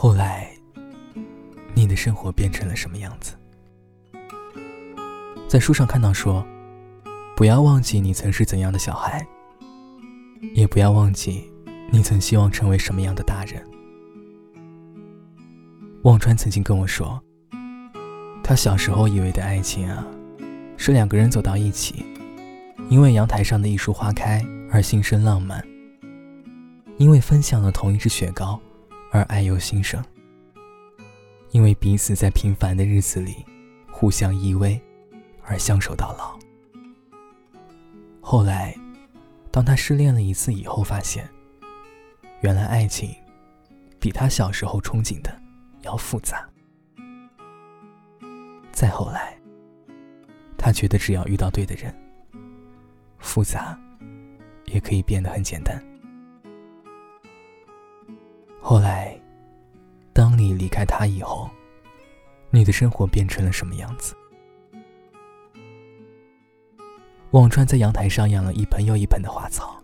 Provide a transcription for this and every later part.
后来，你的生活变成了什么样子？在书上看到说，不要忘记你曾是怎样的小孩，也不要忘记你曾希望成为什么样的大人。忘川曾经跟我说，他小时候以为的爱情啊，是两个人走到一起，因为阳台上的一束花开而心生浪漫，因为分享了同一支雪糕而爱由心生，因为彼此在平凡的日子里互相依偎。而相守到老。后来，当他失恋了一次以后，发现，原来爱情比他小时候憧憬的要复杂。再后来，他觉得只要遇到对的人，复杂也可以变得很简单。后来，当你离开他以后，你的生活变成了什么样子？忘川在阳台上养了一盆又一盆的花草。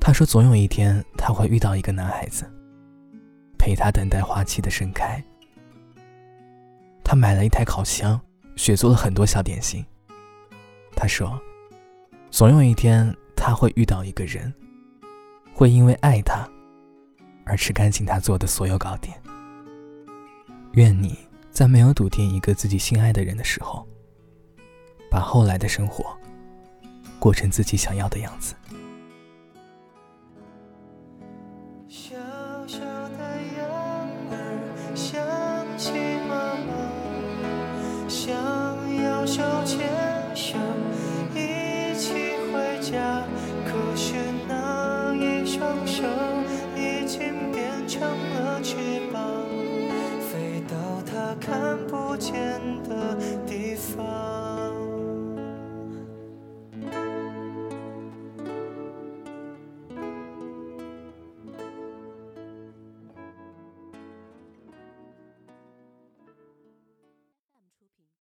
他说：“总有一天，他会遇到一个男孩子，陪他等待花期的盛开。”他买了一台烤箱，学做了很多小点心。他说：“总有一天，他会遇到一个人，会因为爱他而吃干净他做的所有糕点。”愿你在没有笃定一个自己心爱的人的时候。把后来的生活过成自己想要的样子。想要手牵手一起回家，看不见的地方。